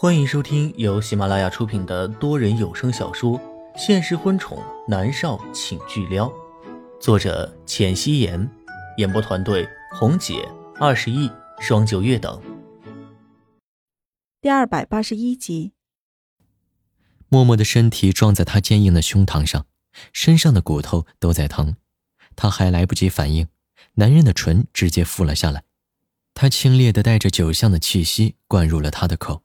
欢迎收听由喜马拉雅出品的多人有声小说《现实婚宠男少请巨撩》，作者：浅汐颜，演播团队：红姐、二十亿、双九月等。第二百八十一集，默默的身体撞在他坚硬的胸膛上，身上的骨头都在疼。他还来不及反应，男人的唇直接覆了下来。他清冽的带着酒香的气息灌入了他的口。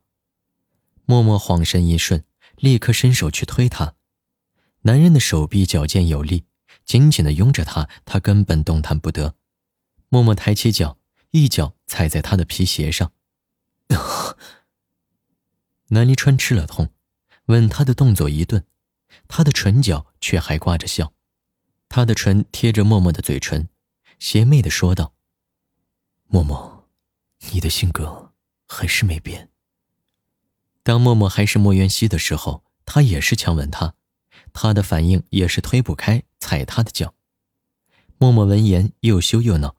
默默晃神一瞬，立刻伸手去推他。男人的手臂矫健有力，紧紧的拥着他，他根本动弹不得。默默抬起脚，一脚踩在他的皮鞋上。南离川吃了痛，吻他的动作一顿，他的唇角却还挂着笑。他的唇贴着默默的嘴唇，邪魅的说道：“默默，你的性格还是没变。”当默默还是莫元熙的时候，他也是强吻他，他的反应也是推不开，踩他的脚。默默闻言又羞又恼，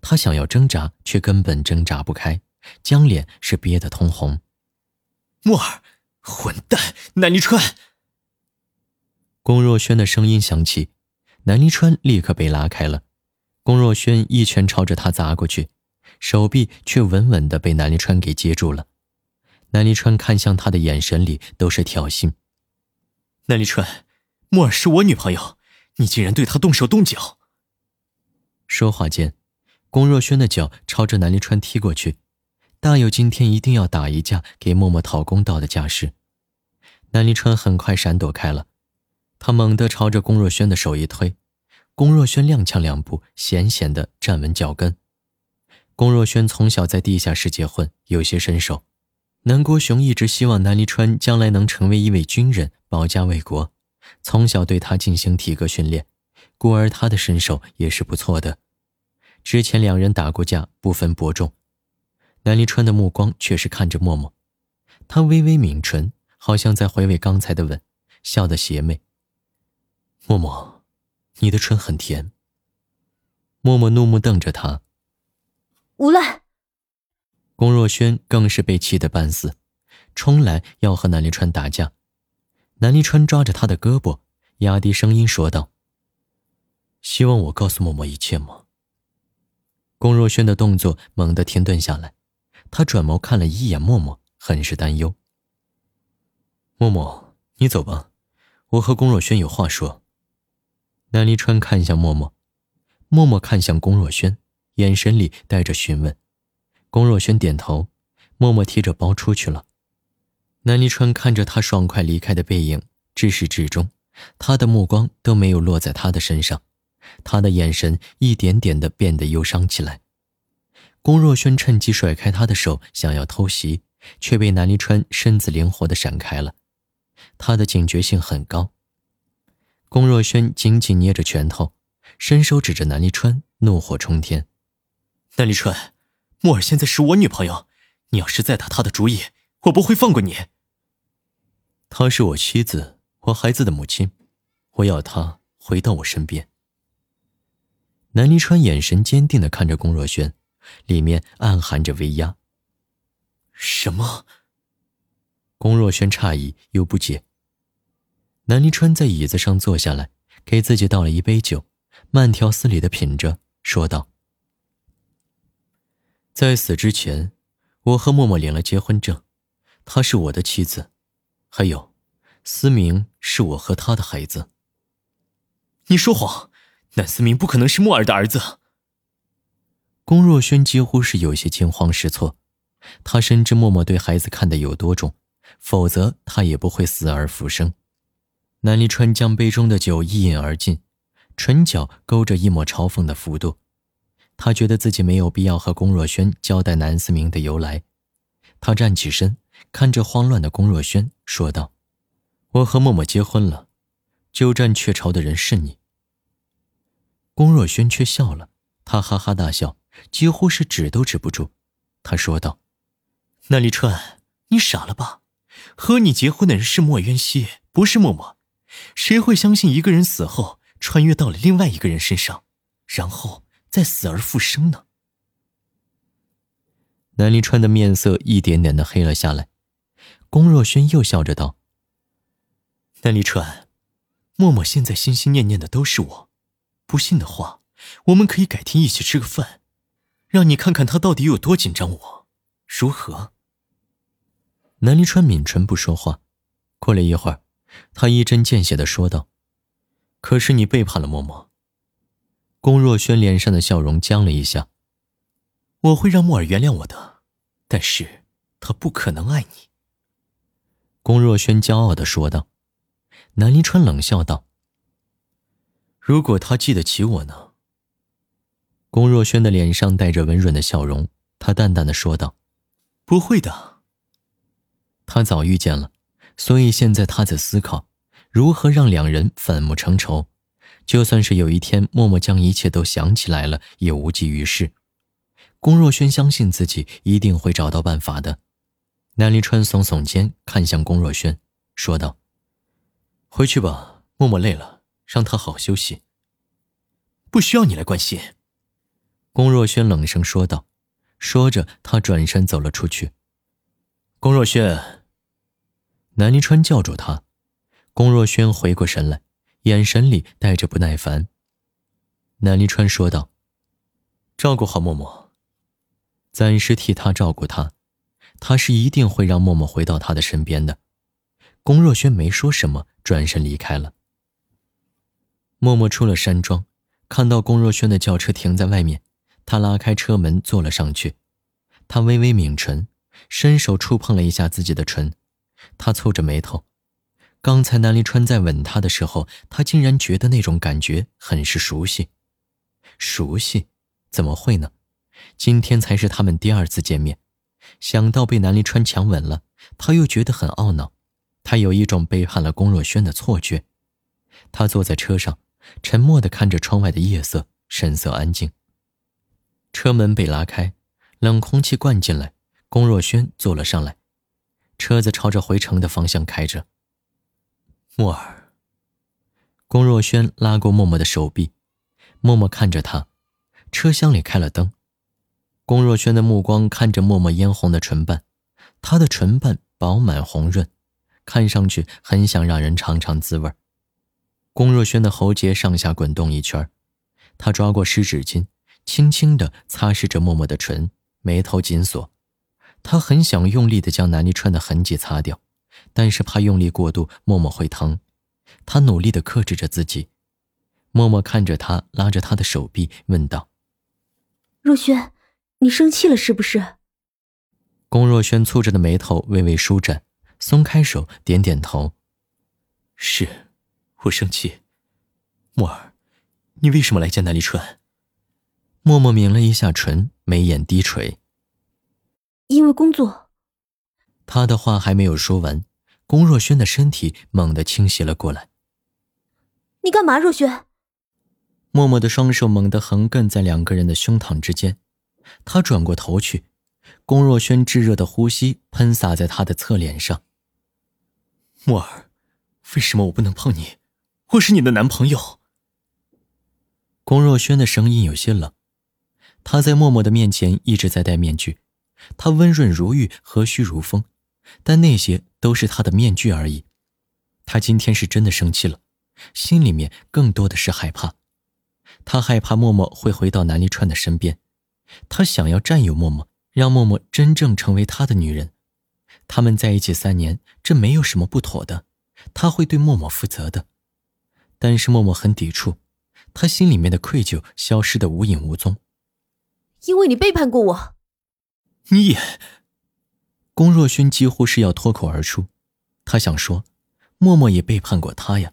他想要挣扎，却根本挣扎不开，将脸是憋得通红。默儿，混蛋！南离川。龚若轩的声音响起，南离川立刻被拉开了。龚若轩一拳朝着他砸过去，手臂却稳稳的被南离川给接住了。南离川看向他的眼神里都是挑衅。南离川，墨儿是我女朋友，你竟然对她动手动脚！说话间，龚若轩的脚朝着南离川踢过去。大有今天一定要打一架给默默讨公道的架势。南离川很快闪躲开了，他猛地朝着龚若轩的手一推，龚若轩踉跄两步，险险地站稳脚跟。龚若轩从小在地下室结婚，有些身手。南国雄一直希望南离川将来能成为一位军人，保家卫国，从小对他进行体格训练，故而他的身手也是不错的。之前两人打过架，不分伯仲。南离川的目光却是看着默默，他微微抿唇，好像在回味刚才的吻，笑得邪魅。默默，你的唇很甜。默默怒目瞪着他，无赖。龚若轩更是被气得半死，冲来要和南离川打架。南离川抓着他的胳膊，压低声音说道：“希望我告诉默默一切吗？”龚若轩的动作猛地停顿下来。他转眸看了一眼默默，很是担忧。默默，你走吧，我和龚若轩有话说。南离川看向默默，默默看向龚若轩，眼神里带着询问。龚若轩点头，默默提着包出去了。南离川看着他爽快离开的背影，至始至终，他的目光都没有落在他的身上，他的眼神一点点的变得忧伤起来。龚若轩趁机甩开他的手，想要偷袭，却被南离川身子灵活的闪开了。他的警觉性很高。龚若轩紧紧捏着拳头，伸手指着南离川，怒火冲天：“南离川，莫儿现在是我女朋友，你要是再打她的主意，我不会放过你。她是我妻子，我孩子的母亲，我要她回到我身边。”南离川眼神坚定的看着龚若轩。里面暗含着威压。什么？龚若轩诧异又不解。南离川在椅子上坐下来，给自己倒了一杯酒，慢条斯理的品着，说道：“在死之前，我和默默领了结婚证，她是我的妻子，还有，思明是我和他的孩子。”你说谎，南思明不可能是默儿的儿子。龚若轩几乎是有些惊慌失措，他深知默默对孩子看得有多重，否则他也不会死而复生。南离川将杯中的酒一饮而尽，唇角勾着一抹嘲讽的幅度。他觉得自己没有必要和龚若轩交代南思明的由来。他站起身，看着慌乱的龚若轩，说道：“我和默默结婚了，鸠占鹊巢的人是你。”龚若轩却笑了，他哈哈大笑。几乎是止都止不住，他说道：“南立川，你傻了吧？和你结婚的人是莫渊熙，不是默默。谁会相信一个人死后穿越到了另外一个人身上，然后再死而复生呢？”南离川的面色一点点的黑了下来。龚若轩又笑着道：“南离川，默默现在心心念念的都是我。不信的话，我们可以改天一起吃个饭，让你看看他到底有多紧张我，如何？”南离川抿唇不说话。过了一会儿，他一针见血的说道：“可是你背叛了默默。”龚若轩脸上的笑容僵了一下。“我会让默儿原谅我的，但是他不可能爱你。”龚若轩骄傲的说道。南临川冷笑道：“如果他记得起我呢？”龚若轩的脸上带着温润的笑容，他淡淡的说道：“不会的。”他早遇见了。所以现在他在思考，如何让两人反目成仇。就算是有一天默默将一切都想起来了，也无济于事。龚若轩相信自己一定会找到办法的。南离川耸耸肩，看向龚若轩，说道：“回去吧，默默累了，让他好好休息。不需要你来关心。”龚若轩冷声说道。说着，他转身走了出去。龚若轩。南离川叫住他，龚若轩回过神来，眼神里带着不耐烦。南离川说道：“照顾好默默，暂时替他照顾他，他是一定会让默默回到他的身边的。”龚若轩没说什么，转身离开了。默默出了山庄，看到龚若轩的轿车停在外面，他拉开车门坐了上去，他微微抿唇，伸手触碰了一下自己的唇。他蹙着眉头，刚才南离川在吻他的时候，他竟然觉得那种感觉很是熟悉。熟悉？怎么会呢？今天才是他们第二次见面，想到被南离川强吻了，他又觉得很懊恼。他有一种背叛了龚若轩的错觉。他坐在车上，沉默地看着窗外的夜色，神色安静。车门被拉开，冷空气灌进来，龚若轩坐了上来。车子朝着回城的方向开着。默儿，龚若轩拉过默默的手臂，默默看着他。车厢里开了灯，龚若轩的目光看着默默嫣红的唇瓣，她的唇瓣饱满红润，看上去很想让人尝尝滋味儿。龚若轩的喉结上下滚动一圈，他抓过湿纸巾，轻轻地擦拭着默默的唇，眉头紧锁。他很想用力的将南离川的痕迹擦掉，但是怕用力过度，默默会疼。他努力的克制着自己。默默看着他，拉着他的手臂，问道：“若轩，你生气了是不是？”龚若轩蹙着的眉头微微舒展，松开手，点点头：“是，我生气。默儿，你为什么来见南离川？”默默抿了一下唇，眉眼低垂。因为工作，他的话还没有说完，龚若轩的身体猛地倾斜了过来。你干嘛，若轩？默默的双手猛地横亘在两个人的胸膛之间，他转过头去，龚若轩炙热的呼吸喷洒在他的侧脸上。默儿，为什么我不能碰你？我是你的男朋友。龚若轩的声音有些冷，他在默默的面前一直在戴面具。他温润如玉，和煦如风，但那些都是他的面具而已。他今天是真的生气了，心里面更多的是害怕。他害怕默默会回到南离川的身边，他想要占有默默，让默默真正成为他的女人。他们在一起三年，这没有什么不妥的，他会对默默负责的。但是默默很抵触，他心里面的愧疚消失的无影无踪。因为你背叛过我。你也，龚若轩几乎是要脱口而出，他想说，默默也背叛过他呀。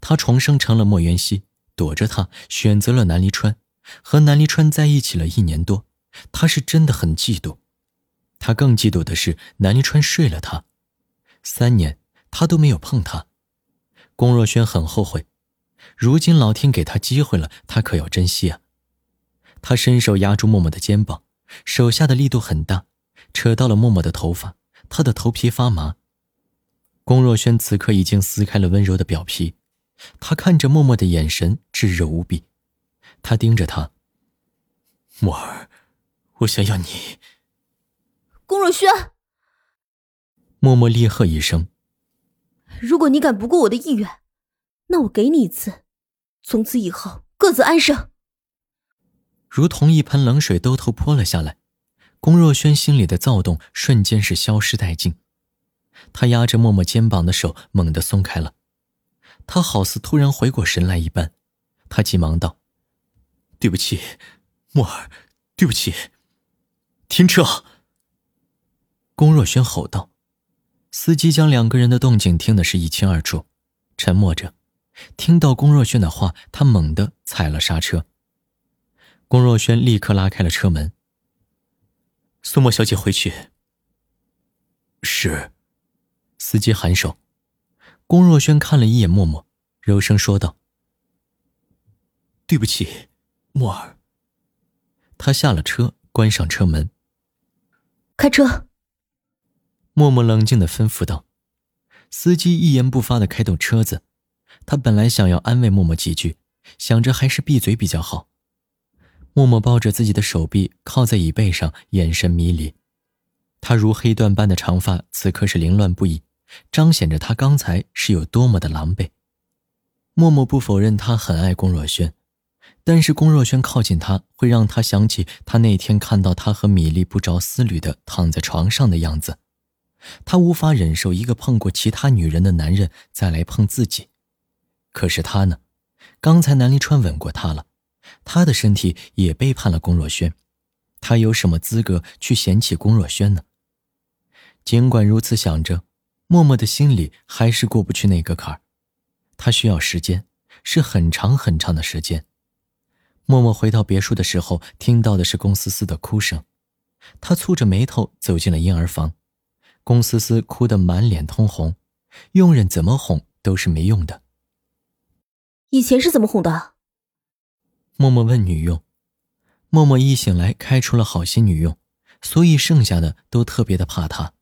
他重生成了莫元熙，躲着他，选择了南离川，和南离川在一起了一年多，他是真的很嫉妒。他更嫉妒的是南离川睡了他，三年他都没有碰他。龚若轩很后悔，如今老天给他机会了，他可要珍惜啊。他伸手压住默默的肩膀。手下的力度很大，扯到了默默的头发，他的头皮发麻。龚若轩此刻已经撕开了温柔的表皮，他看着默默的眼神炙热无比，他盯着他。默儿，我想要你。龚若轩，默默厉喝一声：“如果你敢不顾我的意愿，那我给你一次，从此以后各自安生。”如同一盆冷水兜头泼了下来，龚若轩心里的躁动瞬间是消失殆尽。他压着默默肩膀的手猛地松开了，他好似突然回过神来一般，他急忙道：“对不起，默儿，对不起，停车！”龚若轩吼道。司机将两个人的动静听得是一清二楚，沉默着。听到龚若轩的话，他猛地踩了刹车。龚若轩立刻拉开了车门。苏沫小姐回去。是。司机颔首。龚若轩看了一眼默默，柔声说道：“对不起，默儿。”他下了车，关上车门。开车。默默冷静的吩咐道。司机一言不发的开动车子。他本来想要安慰默默几句，想着还是闭嘴比较好。默默抱着自己的手臂靠在椅背上，眼神迷离。他如黑缎般的长发此刻是凌乱不已。彰显着他刚才是有多么的狼狈。默默不否认他很爱龚若轩，但是龚若轩靠近他会让他想起他那天看到他和米粒不着丝缕的躺在床上的样子，他无法忍受一个碰过其他女人的男人再来碰自己。可是他呢？刚才南离川吻过他了，他的身体也背叛了龚若轩，他有什么资格去嫌弃龚若轩呢？尽管如此想着。默默的心里还是过不去那个坎儿，他需要时间，是很长很长的时间。默默回到别墅的时候，听到的是龚思思的哭声，他蹙着眉头走进了婴儿房，龚思思哭得满脸通红，佣人怎么哄都是没用的。以前是怎么哄的？默默问女佣。默默一醒来开除了好心女佣，所以剩下的都特别的怕她。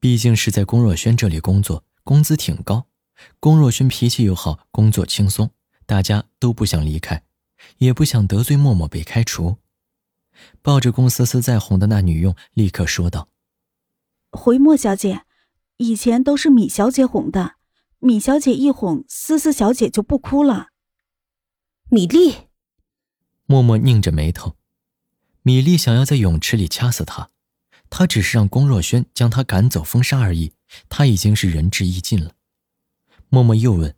毕竟是在龚若轩这里工作，工资挺高。龚若轩脾气又好，工作轻松，大家都不想离开，也不想得罪默默被开除。抱着龚思思在哄的那女佣立刻说道：“回莫小姐，以前都是米小姐哄的，米小姐一哄，思思小姐就不哭了。”米粒，默默拧着眉头，米粒想要在泳池里掐死他。他只是让龚若轩将他赶走封杀而已，他已经是仁至义尽了。默默又问：“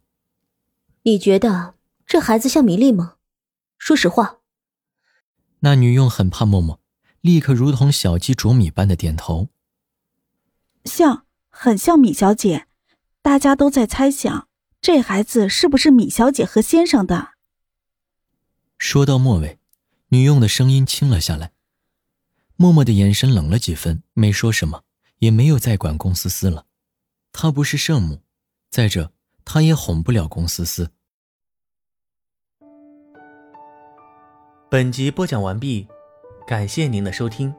你觉得这孩子像米粒吗？说实话。”那女佣很怕默默，立刻如同小鸡啄米般的点头：“像，很像米小姐。大家都在猜想，这孩子是不是米小姐和先生的。”说到末尾，女佣的声音轻了下来。默默的眼神冷了几分，没说什么，也没有再管龚思思了。她不是圣母，再者，她也哄不了龚思思。本集播讲完毕，感谢您的收听。